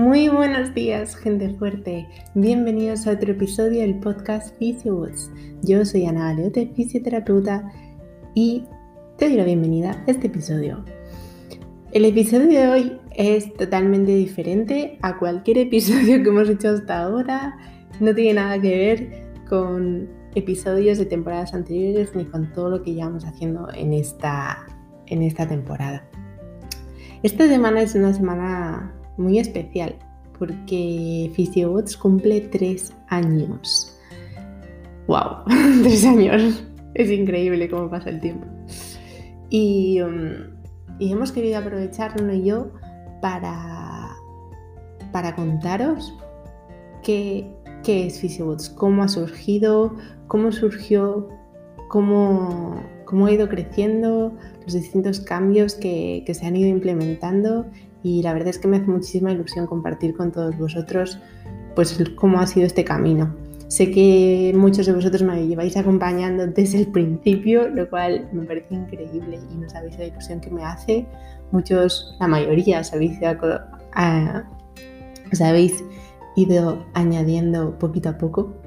Muy buenos días, gente fuerte. Bienvenidos a otro episodio del podcast PhysioWoods. Yo soy Ana Galeote, fisioterapeuta, y te doy la bienvenida a este episodio. El episodio de hoy es totalmente diferente a cualquier episodio que hemos hecho hasta ahora. No tiene nada que ver con episodios de temporadas anteriores ni con todo lo que llevamos haciendo en esta, en esta temporada. Esta semana es una semana muy especial porque PhysioBots cumple tres años. ¡Wow! tres años. Es increíble cómo pasa el tiempo. Y, um, hemos querido aprovechar, uno y yo, para, para contaros qué, es PhysioBots, cómo ha surgido, cómo surgió, cómo, cómo ha ido creciendo, los distintos cambios que se han ido implementando y la verdad es que me hace muchísima ilusión compartir con todos vosotros pues cómo ha sido este camino. Sé que muchos de vosotros me lleváis acompañando desde el principio, lo cual me parece increíble y no sabéis la ilusión que me hace. Muchos, la mayoría, os habéis, os habéis ido añadiendo poquito a poco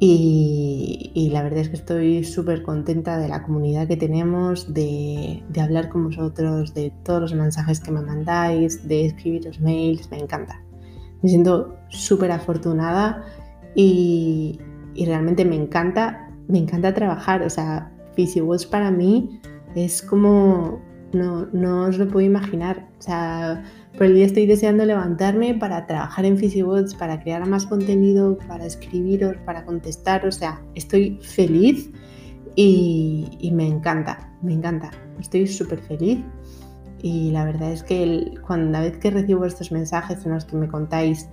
y, la verdad es que estoy súper contenta de la comunidad que tenemos, de, hablar con vosotros, de todos los mensajes que me mandáis, de escribir los mails, me encanta. Me siento súper afortunada y, realmente me encanta, me encanta trabajar. O sea, PhysioWatch para mí es como, no, no os lo puedo imaginar. O sea, por el día estoy deseando levantarme para trabajar en PhysioBots, para crear más contenido, para escribiros, para contestar. O sea, estoy feliz y, me encanta, me encanta. Estoy súper feliz. Y la verdad es que cuando la vez que recibo estos mensajes en los que me contáis,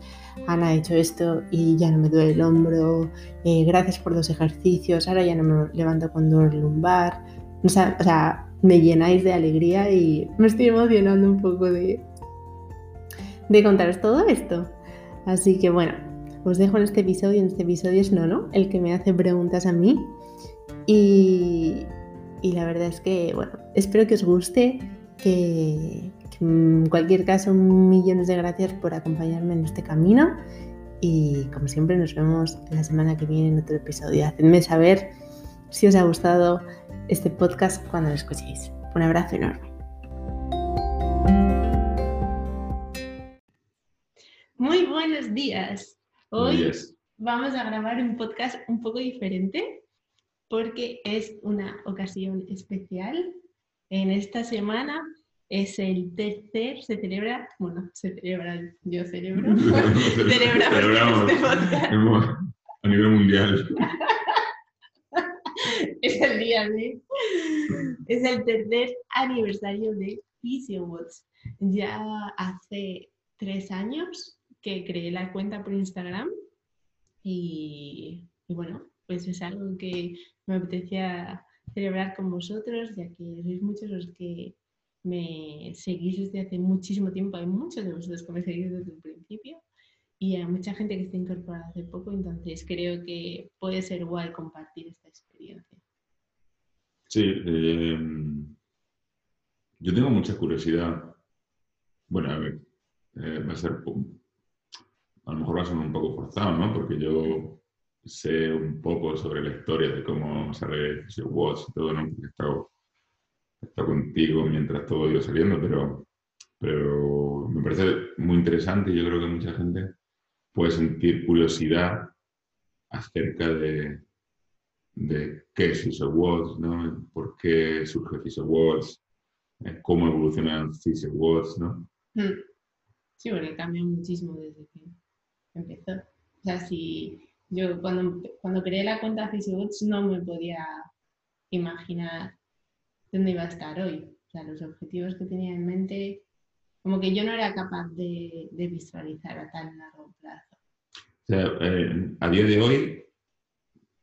Ana ha hecho esto y ya no me duele el hombro, eh, gracias por los ejercicios, ahora ya no me levanto con dolor lumbar. o sea, me llenáis de alegría y me estoy emocionando un poco de, de contaros todo esto. Así que bueno, os dejo en este episodio. En este episodio es Nono, el que me hace preguntas a mí. Y, la verdad es que, bueno, espero que os guste, que, en cualquier caso, millones de gracias por acompañarme en este camino. Y como siempre, nos vemos la semana que viene en otro episodio. Hacedme saber si os ha gustado este podcast cuando lo escuchéis. Un abrazo enorme. Buenos días. Hoy vamos a grabar un podcast un poco diferente porque es una ocasión especial. En esta semana es el tercer, se celebra, bueno, se celebra, yo celebro, celebramos este podcast. A nivel mundial. es el día de, es el tercer aniversario de PhysioWatch. Ya hace tres años que creé la cuenta por Instagram y, bueno, pues es algo que me apetecía celebrar con vosotros, ya que sois muchos los que me seguís desde hace muchísimo tiempo. Hay muchos de vosotros que me seguís desde el principio y hay mucha gente que está incorporada hace poco, entonces creo que puede ser igual compartir esta experiencia. Sí, eh, yo tengo mucha curiosidad. Bueno, a ver, eh, va a ser a lo mejor va a ser un poco forzado, ¿no? Porque yo sé un poco sobre la historia de cómo sale Watch y todo, ¿no? he estado, contigo mientras todo iba saliendo, pero, pero me parece muy interesante y yo creo que mucha gente puede sentir curiosidad acerca de, qué es Watch, ¿no? ¿Por qué surge Watch? Eh, ¿Cómo evoluciona Watch, ¿no? Hmm. Sí, porque cambia muchísimo desde que empezó. O sea, si yo cuando, cuando creé la cuenta Facebook no me podía imaginar dónde iba a estar hoy. O sea, los objetivos que tenía en mente, como que yo no era capaz de, visualizar a tan largo plazo. O sea, eh, a día de hoy,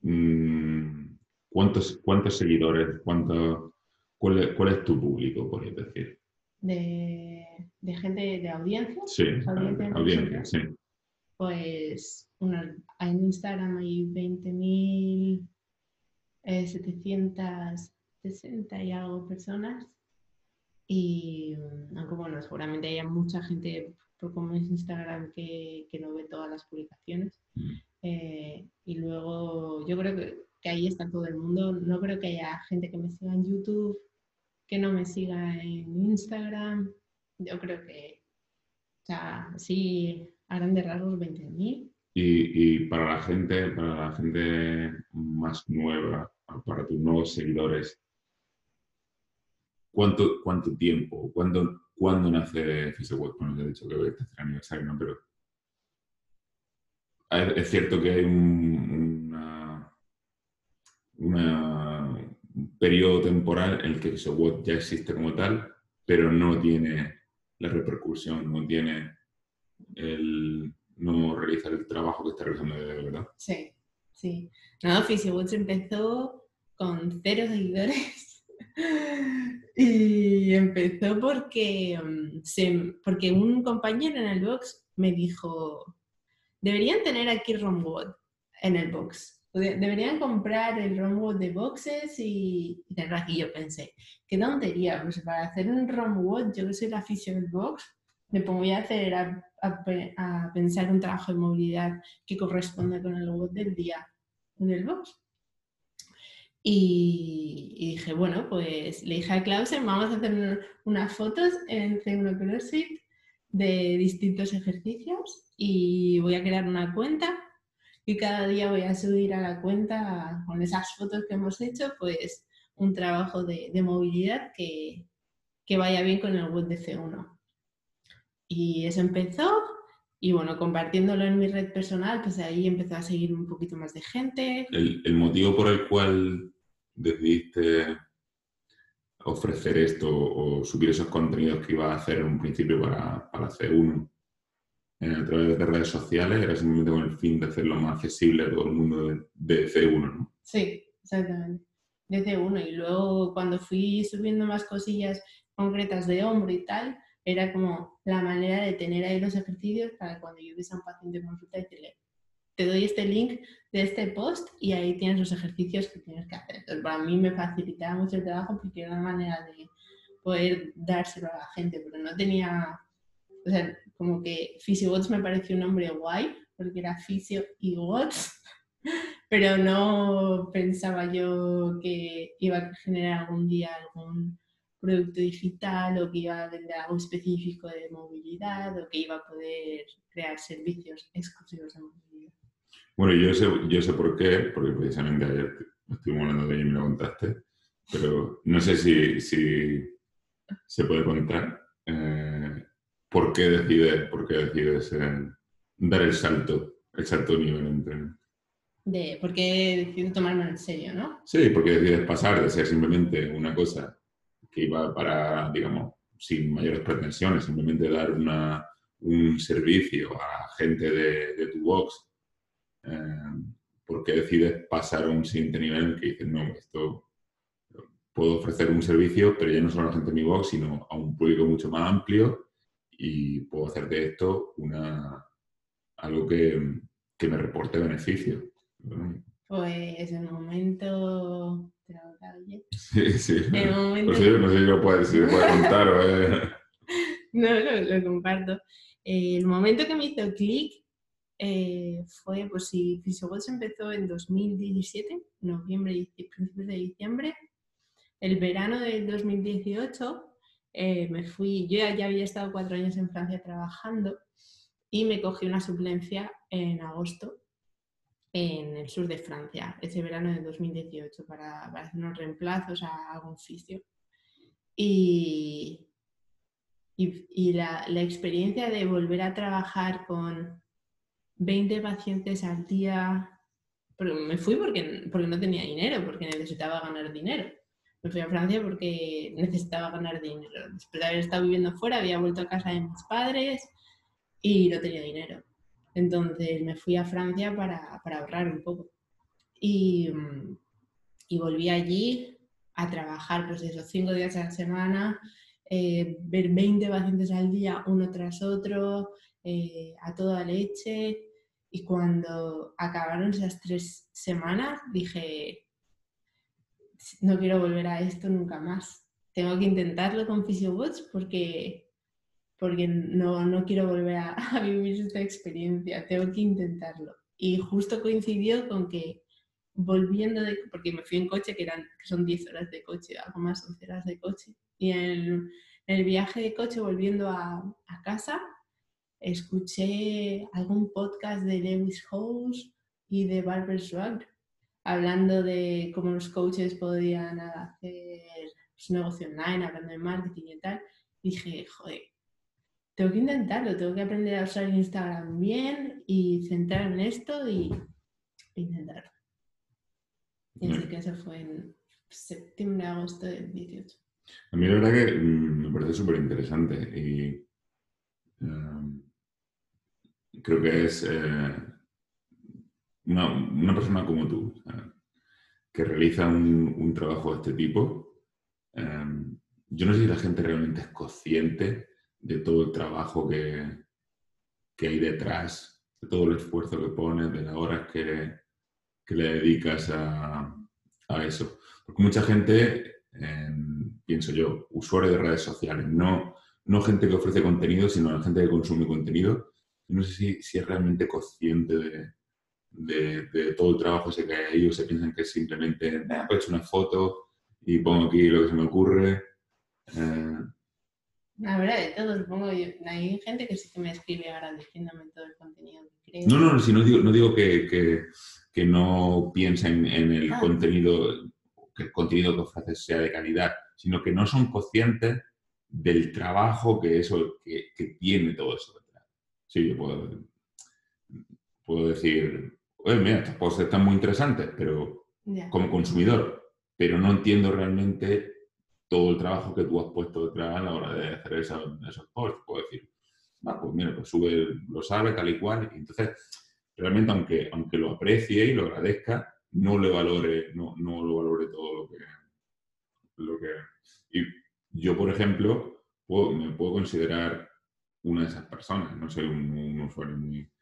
mm, ¿cuántos, cuántos seguidores, cuánto, cuál, es, cuál es tu público, podrías decir? De, de gente de audiencia. Sí, audiencia, audiencia sí pues en Instagram hay 20.760 eh, y algo personas y aunque bueno, seguramente haya mucha gente por como es Instagram que, que no ve todas las publicaciones. Mm. Eh, y luego yo creo que, que ahí está todo el mundo. No creo que haya gente que me siga en YouTube, que no me siga en Instagram. Yo creo que, o sea, sí, a grandes rasgos 20.000. Y, y para la gente, para la gente más nueva, para tus nuevos seguidores, ¿cuánto, cuánto tiempo, cuándo, cuándo nace FisioWeb? Bueno, ya he dicho que hoy es el aniversario, ¿no? Pero es, cierto que hay un, un periodo temporal en el que FisioWeb ya existe como tal, pero no tiene la repercusión, no tiene el no realizar el trabajo que está realizando de verdad. Sí, sí. No, PhysioWatch empezó con cero seguidores. y empezó porque, mm, se- porque un compañero en el box me dijo, deberían tener aquí ROMWOD en el box. De- Deberían comprar el ROMWOD de boxes y, y. Yo pensé, qué tontería, pues para hacer un ROMWOD, yo que soy la del box, me pongo a hacer a, a pe- a pensar un trabajo de movilidad que corresponde con el WOD del día del box. Y, y dije, bueno, pues le dije a Clausen, vamos a hacer un- unas fotos en C1 CrossFit de distintos ejercicios y voy a crear una cuenta y cada día voy a subir a la cuenta con esas fotos que hemos hecho, pues un trabajo de, de movilidad que, que vaya bien con el web de C1. Y eso empezó y bueno, compartiéndolo en mi red personal, pues ahí empezó a seguir un poquito más de gente. el, el motivo por el cual decidiste ofrecer esto o subir esos contenidos que ibas a hacer en un principio para, para C1 eh, a través de redes sociales era simplemente con el fin de hacerlo más accesible a todo el mundo de, de C1, ¿no? Sí, exactamente. Desde uno. Y luego cuando fui subiendo más cosillas concretas de hombro y tal, era como la manera de tener ahí los ejercicios para cuando yo viese a un paciente en consulta y decirle, te doy este link de este post y ahí tienes los ejercicios que tienes que hacer. Entonces, para mí me facilitaba mucho el trabajo porque era una manera de poder dárselo a la gente, pero no tenía, o sea, como que PhysioWatch me pareció un nombre guay, porque era Physio y Watch, pero no pensaba yo que iba a generar algún día algún producto digital o que iba a vender algo específico de movilidad o que iba a poder crear servicios exclusivos de movilidad. Bueno, yo sé, yo sé por qué, porque precisamente ayer estuvimos hablando de ello y me lo contaste, pero no sé si, si se puede contar eh, por qué decides, por qué decides eh, dar el salto, el salto de nivel entre... De, porque decido tomármelo en serio, ¿no? Sí, porque decides pasar de ser simplemente una cosa que iba para, digamos, sin mayores pretensiones, simplemente dar una, un servicio a gente de, de tu box, eh, ¿por qué decides pasar a un siguiente nivel que dices, no, esto puedo ofrecer un servicio, pero ya no solo a la gente de mi box, sino a un público mucho más amplio y puedo hacer de esto una, algo que, que me reporte beneficio. Pues en el momento... Sí, sí. Momento No sé, no sé si lo puede, si puede contar o es- No, lo, lo comparto. Eh, el momento que me hizo clic eh, fue, pues si PhysioWatch empezó en 2017, noviembre, dici- principios de diciembre, el verano del 2018 eh, me fui, yo ya, ya había estado cuatro años en Francia trabajando y me cogí una suplencia en agosto en el sur de Francia, ese verano de 2018, para, para hacer unos reemplazos a algún fisio. Y, y, y la, la experiencia de volver a trabajar con 20 pacientes al día, me fui porque, porque no tenía dinero, porque necesitaba ganar dinero. Me fui a Francia porque necesitaba ganar dinero. Después de haber estado viviendo fuera, había vuelto a casa de mis padres y no tenía dinero. Entonces me fui a Francia para, para ahorrar un poco. Y, mm, y volví allí a trabajar, pues esos cinco días a la semana, eh, ver 20 pacientes al día, uno tras otro, eh, a toda leche. Y cuando acabaron esas tres semanas, dije, no quiero volver a esto nunca más. Tengo que intentarlo con PhysioWatch porque, porque no, no quiero volver a, a vivir esta experiencia, tengo que intentarlo. Y justo coincidió con que volviendo de, porque me fui en coche, que, eran, que son 10 horas de coche, algo más, 11 horas de coche, y en el, viaje de coche volviendo a, a, casa, escuché algún podcast de Lewis Howes y de Barbara Swag, hablando de cómo los coaches podían hacer su negocio online, hablando de marketing y tal. dije, joder, tengo que intentarlo, tengo que aprender a usar Instagram bien y centrar en esto y intentarlo. Y así que eso fue en septiembre, agosto del 18. A mí la verdad que mm, me parece súper interesante y em, creo que es eh, una, persona como tú, que realiza un, trabajo de este tipo. Em, yo no sé si la gente realmente es consciente de todo el trabajo que, que hay detrás, de todo el esfuerzo que pones, de las horas que, que le dedicas a, a, eso. Porque mucha gente, em, pienso yo, usuario de redes sociales, no, no gente que ofrece contenido, sino la gente que consume contenido, no sé si, si es realmente consciente de, de, todo el trabajo ese que hay ahí o se piensan que simplemente, he pues hecho una foto y pongo aquí lo que se me ocurre. Eh, la verdad, de todo, supongo. hay gente que sí que me escribe agradeciéndome todo el contenido que creo. No, no, si no digo, no digo que, que, que no piensen en el ah. contenido, que el contenido que ofreces sea de calidad, sino que no son conscientes del trabajo que eso, que, que tiene todo eso detrás. Sí, yo puedo, puedo decir, oye, mira, estos posts están muy interesantes, pero como consumidor, pero no entiendo realmente todo el trabajo que tú has puesto detrás a la hora de hacer esos, esos posts. Puedo decir, ah, pues mira, pues sube, lo sabe tal y cual. Entonces, realmente, aunque, aunque lo aprecie y lo agradezca, no le valore, no, no lo valore todo lo que, lo que... Y yo, por ejemplo, me puedo considerar una de esas personas. No soy un, un usuario muy,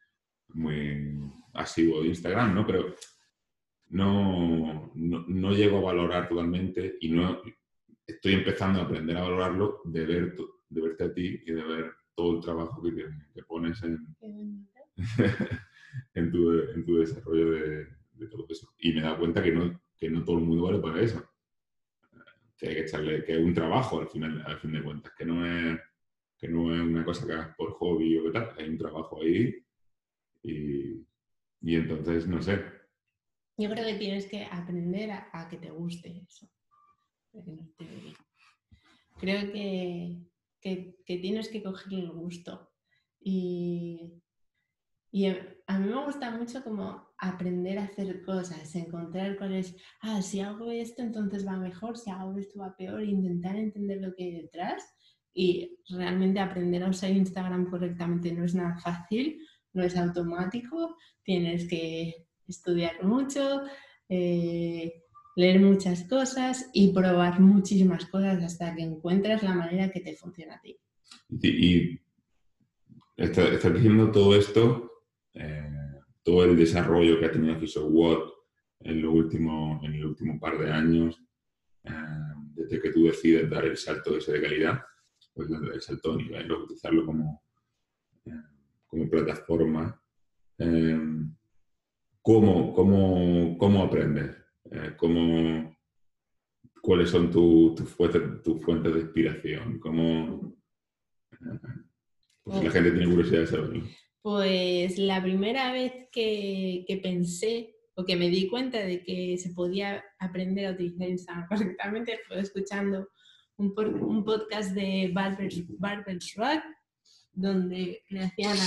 muy asiduo de Instagram, ¿no? Pero no, no, no, llego a valorar totalmente y no, estoy empezando a aprender a valorarlo de, ver, de verte a ti y de ver todo el trabajo que, que pones en, en, tu, en, tu, desarrollo de, todo eso. Y me da cuenta que no, que no todo el mundo vale para eso. Que hay que echarle, que es un trabajo al final, al fin de cuentas, que no es, que no es una cosa que hagas por hobby o qué tal, hay un trabajo ahí y, y entonces, no sé. Yo creo que tienes que aprender a, a que te guste eso. Creo que, que, tienes que coger el gusto. Y, y, a mí me gusta mucho como aprender a hacer cosas, encontrar cuál es, ah, si hago esto entonces va mejor, si hago esto va peor, intentar entender lo que hay detrás y realmente aprender a usar Instagram correctamente no es nada fácil, no es automático, tienes que estudiar mucho, eh, leer muchas cosas y probar muchísimas cosas hasta que encuentres la manera que te funciona a ti. Y, estás diciendo todo esto, eh, todo el desarrollo que ha tenido What en, lo último, en el último par de años, eh, desde que tú decides dar el salto ese de calidad, pues el salto a nivel, utilizarlo como, eh, como plataforma. ¿cómo, cómo, ¿Cómo aprendes? Eh, cómo, cuáles son tus fuentes, de inspiración, cómo eh, pues la gente tiene curiosidad de saberlo. Pues la primera vez que, pensé o que me di cuenta de que se podía aprender a utilizar Instagram correctamente fue escuchando un, podcast de Barbers Rock, donde le hacían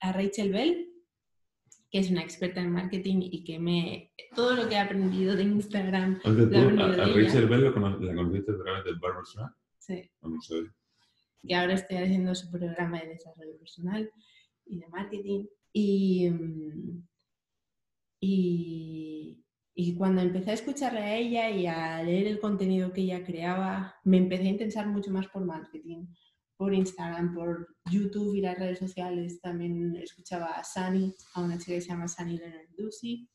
a Rachel Bell que es una experta en marketing y que me todo lo que he aprendido de Instagram. a, Rachel Bell la conociste a través del Barbershop. Sí. Vamos a ver. Que ahora estoy haciendo su programa de desarrollo personal y de marketing. Y, y, y cuando empecé a escucharle a ella y a leer el contenido que ella creaba, me empecé a interesar mucho más por marketing por Instagram, por YouTube y las redes sociales. También escuchaba a Sani, a una chica que se llama Sani Leonard Ducey.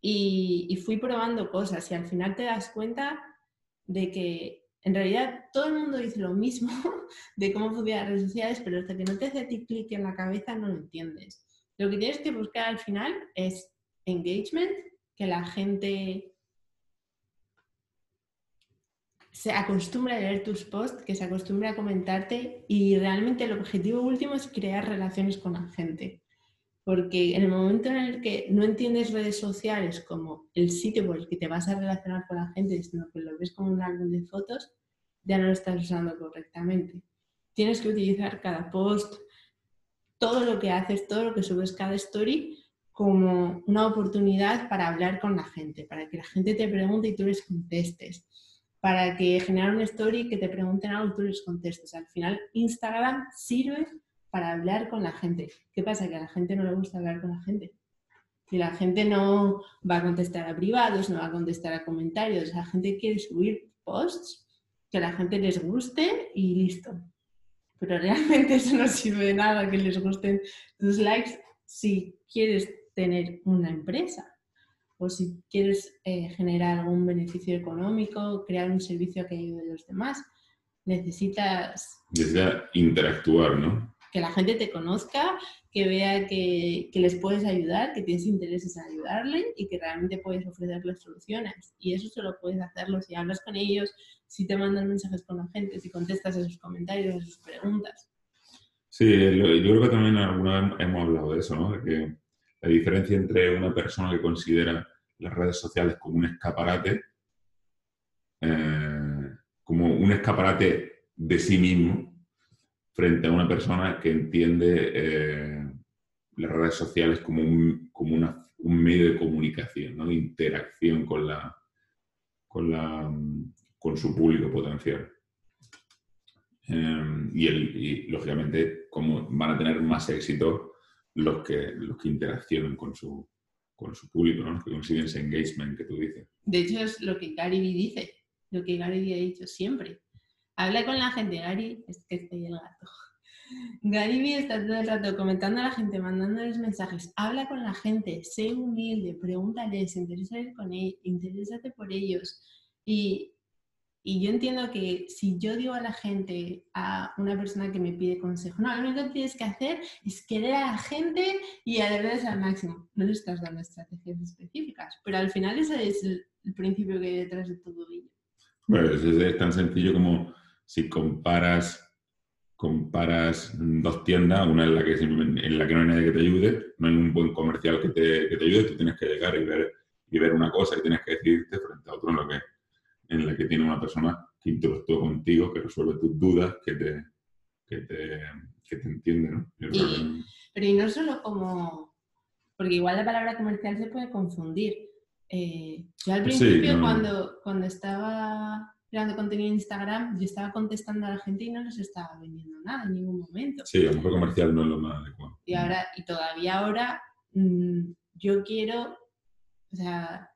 Y, y, fui probando cosas y al final te das cuenta de que En realidad, todo el mundo dice lo mismo de cómo funcionan las redes sociales, pero hasta que no te hace a ti clic en la cabeza no lo entiendes. Lo que tienes que buscar al final es engagement, que la gente se acostumbre a leer tus posts, que se acostumbre a comentarte y realmente el objetivo último es crear relaciones con la gente. Porque en el momento en el que no entiendes redes sociales como el sitio por el que te vas a relacionar con la gente, sino que lo ves como un álbum de fotos, ya no lo estás usando correctamente. Tienes que utilizar cada post, todo lo que haces, todo lo que subes, cada story, como una oportunidad para hablar con la gente, para que la gente te pregunte y tú les contestes, para que generar una story que te pregunten algo y tú les contestes. Al final, Instagram sirve para hablar con la gente. ¿Qué pasa? Que a la gente no le gusta hablar con la gente. Si la gente no va a contestar a privados, no va a contestar a comentarios, la gente quiere subir posts que a la gente les guste y listo pero realmente eso no sirve de nada que les gusten tus likes si quieres tener una empresa o si quieres eh, generar algún beneficio económico, crear un servicio que ayude a los demás. Necesitas... Necesitas interactuar, ¿no? que la gente te conozca, que vea que, les puedes ayudar, que tienes intereses en ayudarle y que realmente puedes ofrecerles soluciones. Y eso solo puedes hacerlo si hablas con ellos, si te mandan mensajes con la gente, si contestas a sus comentarios, a sus preguntas. Sí, yo creo que también alguna vez hemos hablado de eso, ¿no? De que la diferencia entre una persona que considera las redes sociales como un escaparate, eh, como un escaparate de sí mismo, frente a una persona que entiende eh, las redes sociales como un, como un medio de comunicación, ¿no? de interacción con, la, con, la, con su público potencial. Em, y, el, lógicamente, como van a tener más éxito los que, los que interaccionan con su, con su público, ¿no? que consiguen ese engagement que tú dices. De hecho, es lo que Gary Vee dice, lo que Gary Vee ha dicho siempre. Habla con la gente, Gary, es que estoy el gato. Gary está todo el rato comentando a la gente, mandándoles mensajes. Habla con la gente, sé humilde, pregúntales, interésate con ellos, interésate por ellos. Y, y, yo entiendo que si yo digo a la gente, a una persona que me pide consejo, no, lo único que tienes que hacer es querer a la gente y aderezarles al máximo. No le estás dando estrategias específicas, pero al final ese es el, principio que hay detrás de todo ello. Bueno, es tan sencillo como si comparas, comparas dos tiendas, una en la, que, en la que no hay nadie que te ayude, no hay un buen comercial que te, que te ayude, tú tienes que llegar y ver, y ver una cosa y tienes que decidirte frente a otro en, lo que, en la que tiene una persona que interactúa contigo, que resuelve tus dudas, que te, que te, que te entiende. ¿no? pero y no solo como... Porque igual la palabra comercial se puede confundir. Eh, yo al principio, cuando, cuando estaba creando contenido en Instagram, yo estaba contestando a la gente y no les estaba vendiendo nada en ningún momento. Sí, a lo mejor comercial no es lo más adecuado. Y ahora, y todavía ahora, mm, yo quiero, o sea,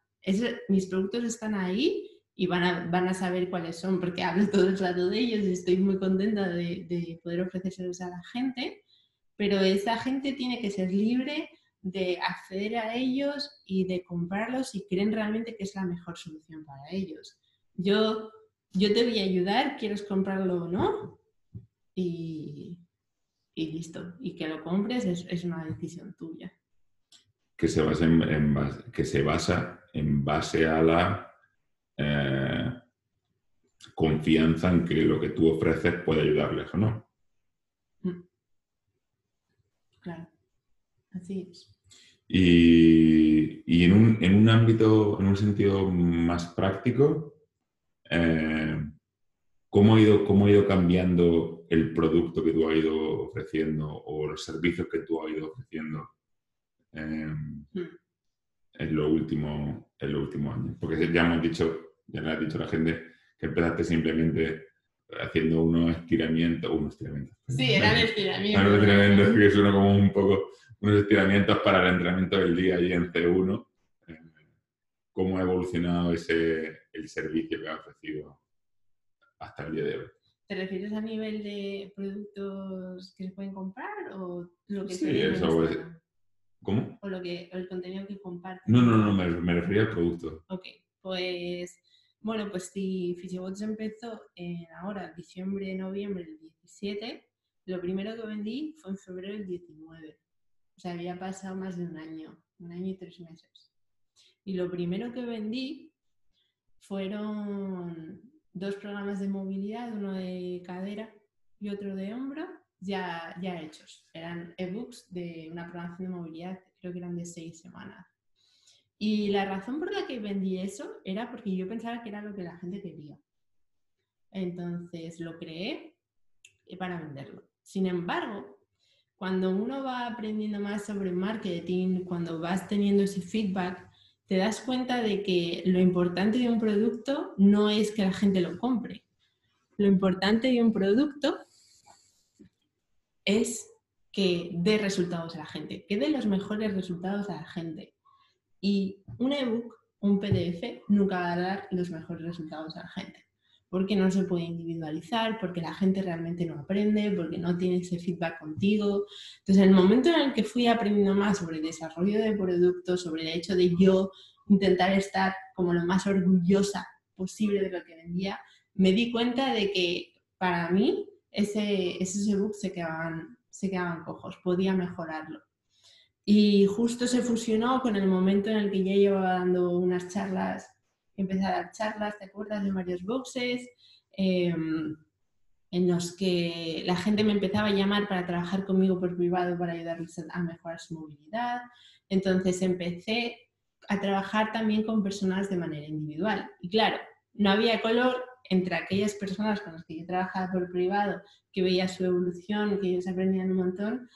mis productos están ahí y van a, van a saber cuáles son, porque hablo todo el rato de ellos y estoy muy contenta de, de poder ofrecérselos a la gente, pero esa gente tiene que ser libre de acceder a ellos y de comprarlos si creen realmente que es la mejor solución para ellos. Yo yo te voy a ayudar, quieres comprarlo o no, y, listo. Y que lo compres es, una decisión tuya. Que se, basa en, base, que se basa en base a la eh, confianza en que lo que tú ofreces puede ayudarles o no. Mm. Claro, así es. Y, en, un, en, un, ámbito, en un sentido más práctico, eh, ¿cómo, ha ido, ¿Cómo ha ido cambiando el producto que tú has ido ofreciendo o los servicios que tú has ido ofreciendo em, hmm. En los últimos en los últimos años? Porque ya hemos dicho, ya le has dicho a la gente que empezaste simplemente haciendo unos estiramientos, unos estiramientos. Sí, eran estiramientos. Unos estiramientos que suena como un poco, unos estiramientos para el entrenamiento del día allí en C1 cómo ha evolucionado ese, el servicio que ha ofrecido hasta el día de hoy. ¿Te refieres a nivel de productos que se pueden comprar o lo que sí, eso es... ¿Cómo? O, lo que, el contenido que compartes. No, no, no, me, me refería al producto. Ok, pues Bueno, pues si Physiobots empezó en ahora, diciembre, noviembre del 17, lo primero que vendí fue en febrero del 19. O sea, había pasado más de un año, un año y tres meses. Y lo primero que vendí fueron dos programas de movilidad, uno de cadera y otro de hombro, ya, ya hechos. Eran ebooks de una programación de movilidad, creo que eran de seis semanas. Y la razón por la que vendí eso era porque yo pensaba que era lo que la gente quería. Entonces lo creé para venderlo. Sin embargo, cuando uno va aprendiendo más sobre marketing, cuando vas teniendo ese feedback, te das cuenta de que lo importante de un producto no es que la gente lo compre. Lo importante de un producto es que dé resultados a la gente, que dé los mejores resultados a la gente. Y un ebook, un PDF, nunca va a dar los mejores resultados a la gente. Porque no se puede individualizar, porque la gente realmente no aprende, porque no tiene ese feedback contigo. Entonces, en el momento en el que fui aprendiendo más sobre el desarrollo de productos, sobre el hecho de yo intentar estar como lo más orgullosa posible de lo que vendía, me di cuenta de que para mí ese, esos ebooks se quedaban, se quedaban cojos, podía mejorarlo. Y justo se fusionó con el momento en el que ya llevaba dando unas charlas, empecé a dar charlas, ¿te acuerdas? De varios boxes, em, en los que la gente me empezaba a llamar para trabajar conmigo por privado para ayudarles a mejorar su movilidad. Entonces empecé a trabajar también con personas de manera individual. Y claro, no había color entre aquellas personas con las que yo trabajaba por privado, que veía su evolución, que ellos aprendían un montón,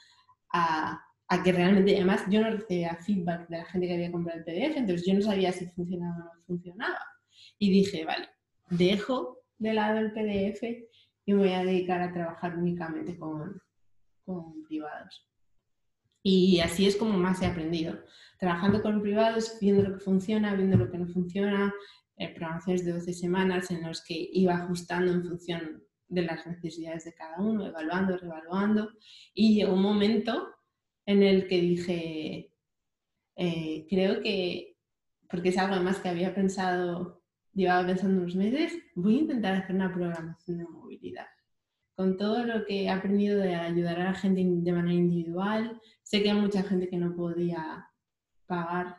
a que realmente, además, yo no recibía feedback de la gente que había comprado el PDF, entonces yo no sabía si funcionaba o no funcionaba. Y dije, vale, dejo de lado el PDF y me voy a dedicar a trabajar únicamente con, con privados. Y así es como más he aprendido. Trabajando con privados, viendo lo que funciona, viendo lo que no funciona, eh, programaciones de 12 semanas en los que iba ajustando en función de las necesidades de cada uno, evaluando, revaluando. Y llegó un momento en el que dije, eh, creo que, porque es algo además que había pensado, llevaba pensando unos meses, voy a intentar hacer una programación de movilidad. Con todo lo que he aprendido de ayudar a la gente de manera individual, sé que hay mucha gente que no podía pagar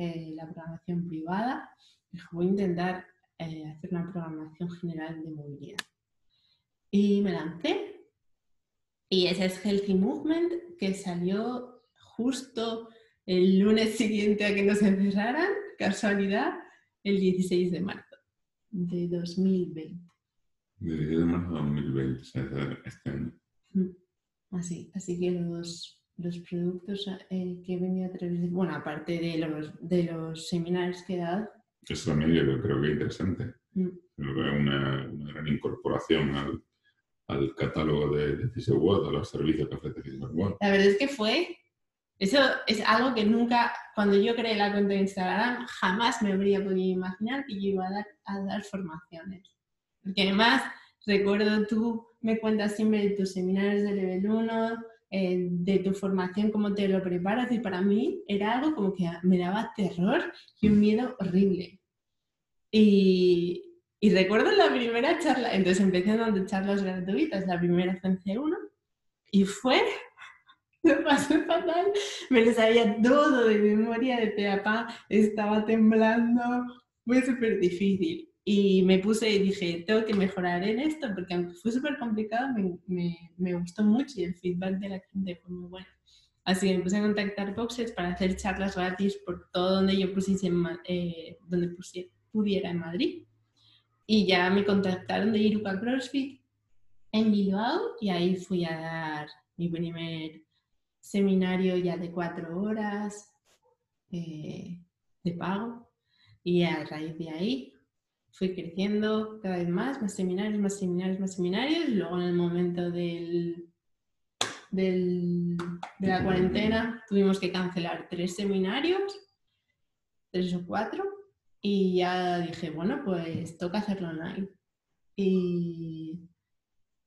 eh, la programación privada. Dije, voy a intentar eh, hacer una programación general de movilidad. Y me lancé y ese es Healthy Movement, que salió justo el lunes siguiente a que nos encerraran, casualidad, el 16 de marzo de 2020. De 16 de marzo de 2020, este año. Mm, así, así que los, los productos eh, que he venido a través de, bueno, aparte de los, de los seminarios que he dado. Eso también yo creo que es interesante. Mm. Una, una gran incorporación al, al catálogo de, de World, a los servicios que ofrece World. La verdad es que fue, eso es algo que nunca, cuando yo creé la cuenta de Instagram, jamás me habría podido imaginar que yo iba a dar, a dar formaciones. Porque además, recuerdo tú me cuentas siempre de tus seminarios de nivel 1, eh, de tu formación, cómo te lo preparas, y para mí era algo como que me daba terror y un miedo horrible. Y, recuerdo la primera charla, entonces empecé dando charlas gratuitas, la primera fue en C1, y fue, me pasó fatal, me lo sabía todo de memoria de peapa, estaba temblando, fue súper difícil. Y me puse y dije, tengo que mejorar en esto, porque aunque fue súper complicado, me, me, me, gustó mucho y el feedback de la gente fue muy bueno. Así que me puse a contactar boxes para hacer charlas gratis por todo donde yo pusiese, eh, donde pudiera en Madrid. Y ya me contactaron de Iruka CrossFit en Bilbao y ahí fui a dar mi primer seminario ya de cuatro horas eh, de pago. Y a raíz de ahí fui creciendo cada vez más, más seminarios, más seminarios, más seminarios. Luego en el momento del, del, de la cuarentena tuvimos que cancelar tres seminarios, tres o cuatro, y ya dije, bueno, pues toca hacerlo online. Y,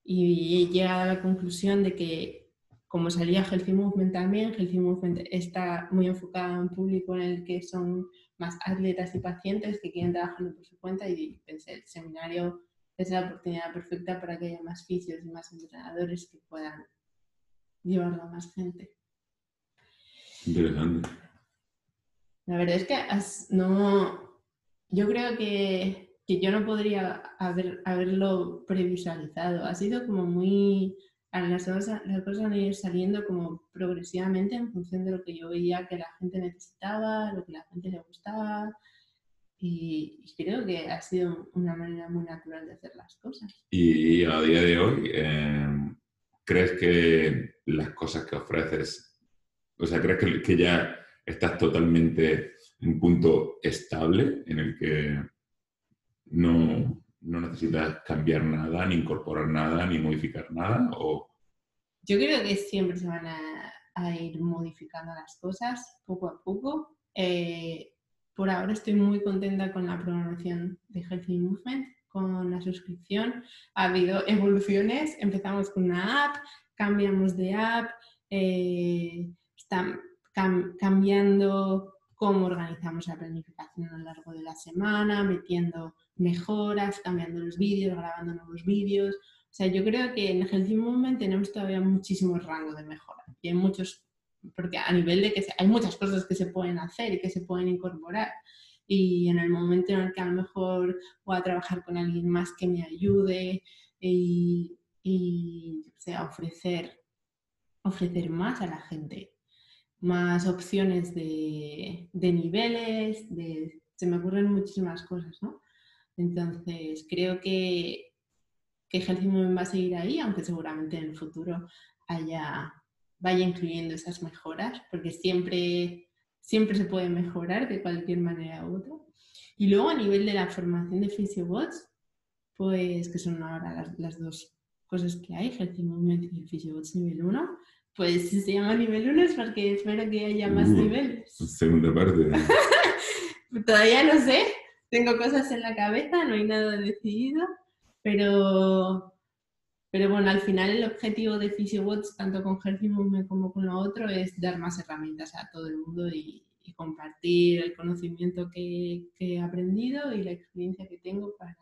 y he llegado a la conclusión de que, como salía Healthy Movement también, Healthy Movement está muy enfocado en un público en el que son más atletas y pacientes que quieren trabajar por su cuenta y pensé, el seminario es la oportunidad perfecta para que haya más fisios y más entrenadores que puedan llevarlo a más gente. Interesante. La verdad es que no, yo creo que, yo no podría haber, haberlo previsualizado. Ha sido como muy, las cosas, las cosas han ido saliendo como progresivamente en función de lo que yo veía que la gente necesitaba, lo que la gente le gustaba. Y, creo que ha sido una manera muy natural de hacer las cosas. Y a día de hoy, em, ¿crees que las cosas que ofreces, o sea, crees que, que ya estás totalmente en un punto estable en el que no, no necesitas cambiar nada, ni incorporar nada, ni modificar nada? O... Yo creo que siempre se van a, a ir modificando las cosas poco a poco. Eh, por ahora estoy muy contenta con la programación de Healthy Movement, con la suscripción. Ha habido evoluciones, empezamos con una app, cambiamos de app, eh, está cambiando cómo organizamos la planificación a lo largo de la semana, metiendo mejoras, cambiando los vídeos, grabando nuevos vídeos. O sea, yo creo que en Healthy Movement tenemos todavía muchísimo rango de mejora y hay muchos porque a nivel de que hay muchas cosas que se pueden hacer y que se pueden incorporar. Y en el momento en el que a lo mejor voy a trabajar con alguien más que me ayude y, sea, ofrecer, ofrecer más a la gente, más opciones de, niveles, de, se me ocurren muchísimas cosas, ¿no? Entonces, creo que, que Healthy va a seguir ahí, aunque seguramente en el futuro haya vaya incluyendo esas mejoras, porque siempre, siempre se puede mejorar de cualquier manera u otra. Y luego a nivel de la formación de PhysioBots, pues que son ahora las, dos cosas que hay, Healthy Movement y PhysioBots nivel 1, pues si se llama nivel 1 es porque espero que haya más uh, niveles. Segunda parte. Todavía no sé, tengo cosas en la cabeza, no hay nada decidido, pero pero bueno, al final el objetivo de PhysioWatch, tanto con Healthy como con lo otro, es dar más herramientas a todo el mundo y, compartir el conocimiento que, he aprendido y la experiencia que tengo para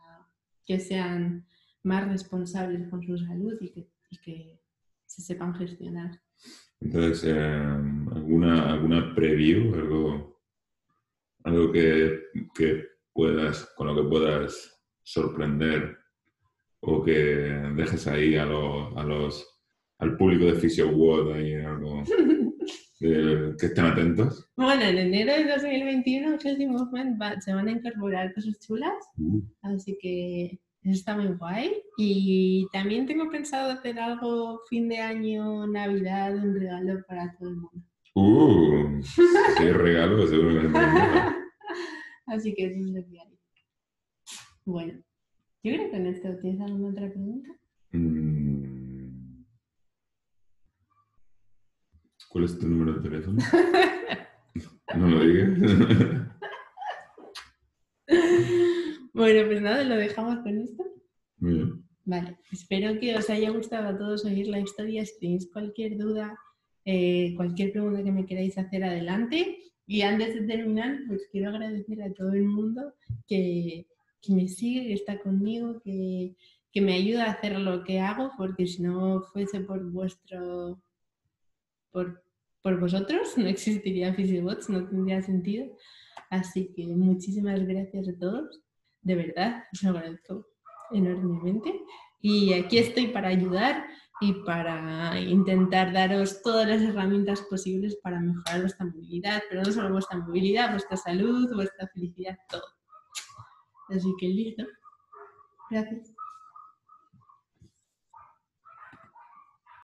que sean más responsables con su salud y que, se sepan gestionar. Entonces, eh, ¿alguna, ¿alguna preview, algo, algo que, que puedas, con lo que puedas sorprender o que dejes ahí a, los, al público de Fisio World ahí algo que, estén atentos? Bueno, en enero de 2021 se van a incorporar cosas chulas, uh. así que eso está muy guay. Y también tengo pensado hacer algo fin de año, Navidad, un regalo para todo el mundo. ¡Uh! ¡Qué regalo! Seguro Así que eso es lo que hay. Bueno. Yo creo que en esto tienes alguna otra pregunta. Mm. ¿Cuál es tu número de teléfono? no lo digas. bueno, pues nada, lo dejamos con esto. Muy bien. Vale, espero que os haya gustado a todos oír la historia. Si tenéis cualquier duda, eh, cualquier pregunta que me queráis hacer, adelante. Y antes de terminar, pues quiero agradecer a todo el mundo que que me sigue, que está conmigo, que, me ayuda a hacer lo que hago, porque si no fuese por vuestro, por, vosotros, no existiría PhysioBots, no tendría sentido. Así que muchísimas gracias a todos, de verdad, os agradezco enormemente. Y aquí estoy para ayudar y para intentar daros todas las herramientas posibles para mejorar vuestra movilidad, pero no solo vuestra movilidad, vuestra salud, vuestra felicidad, todo. Así que listo. Gracias.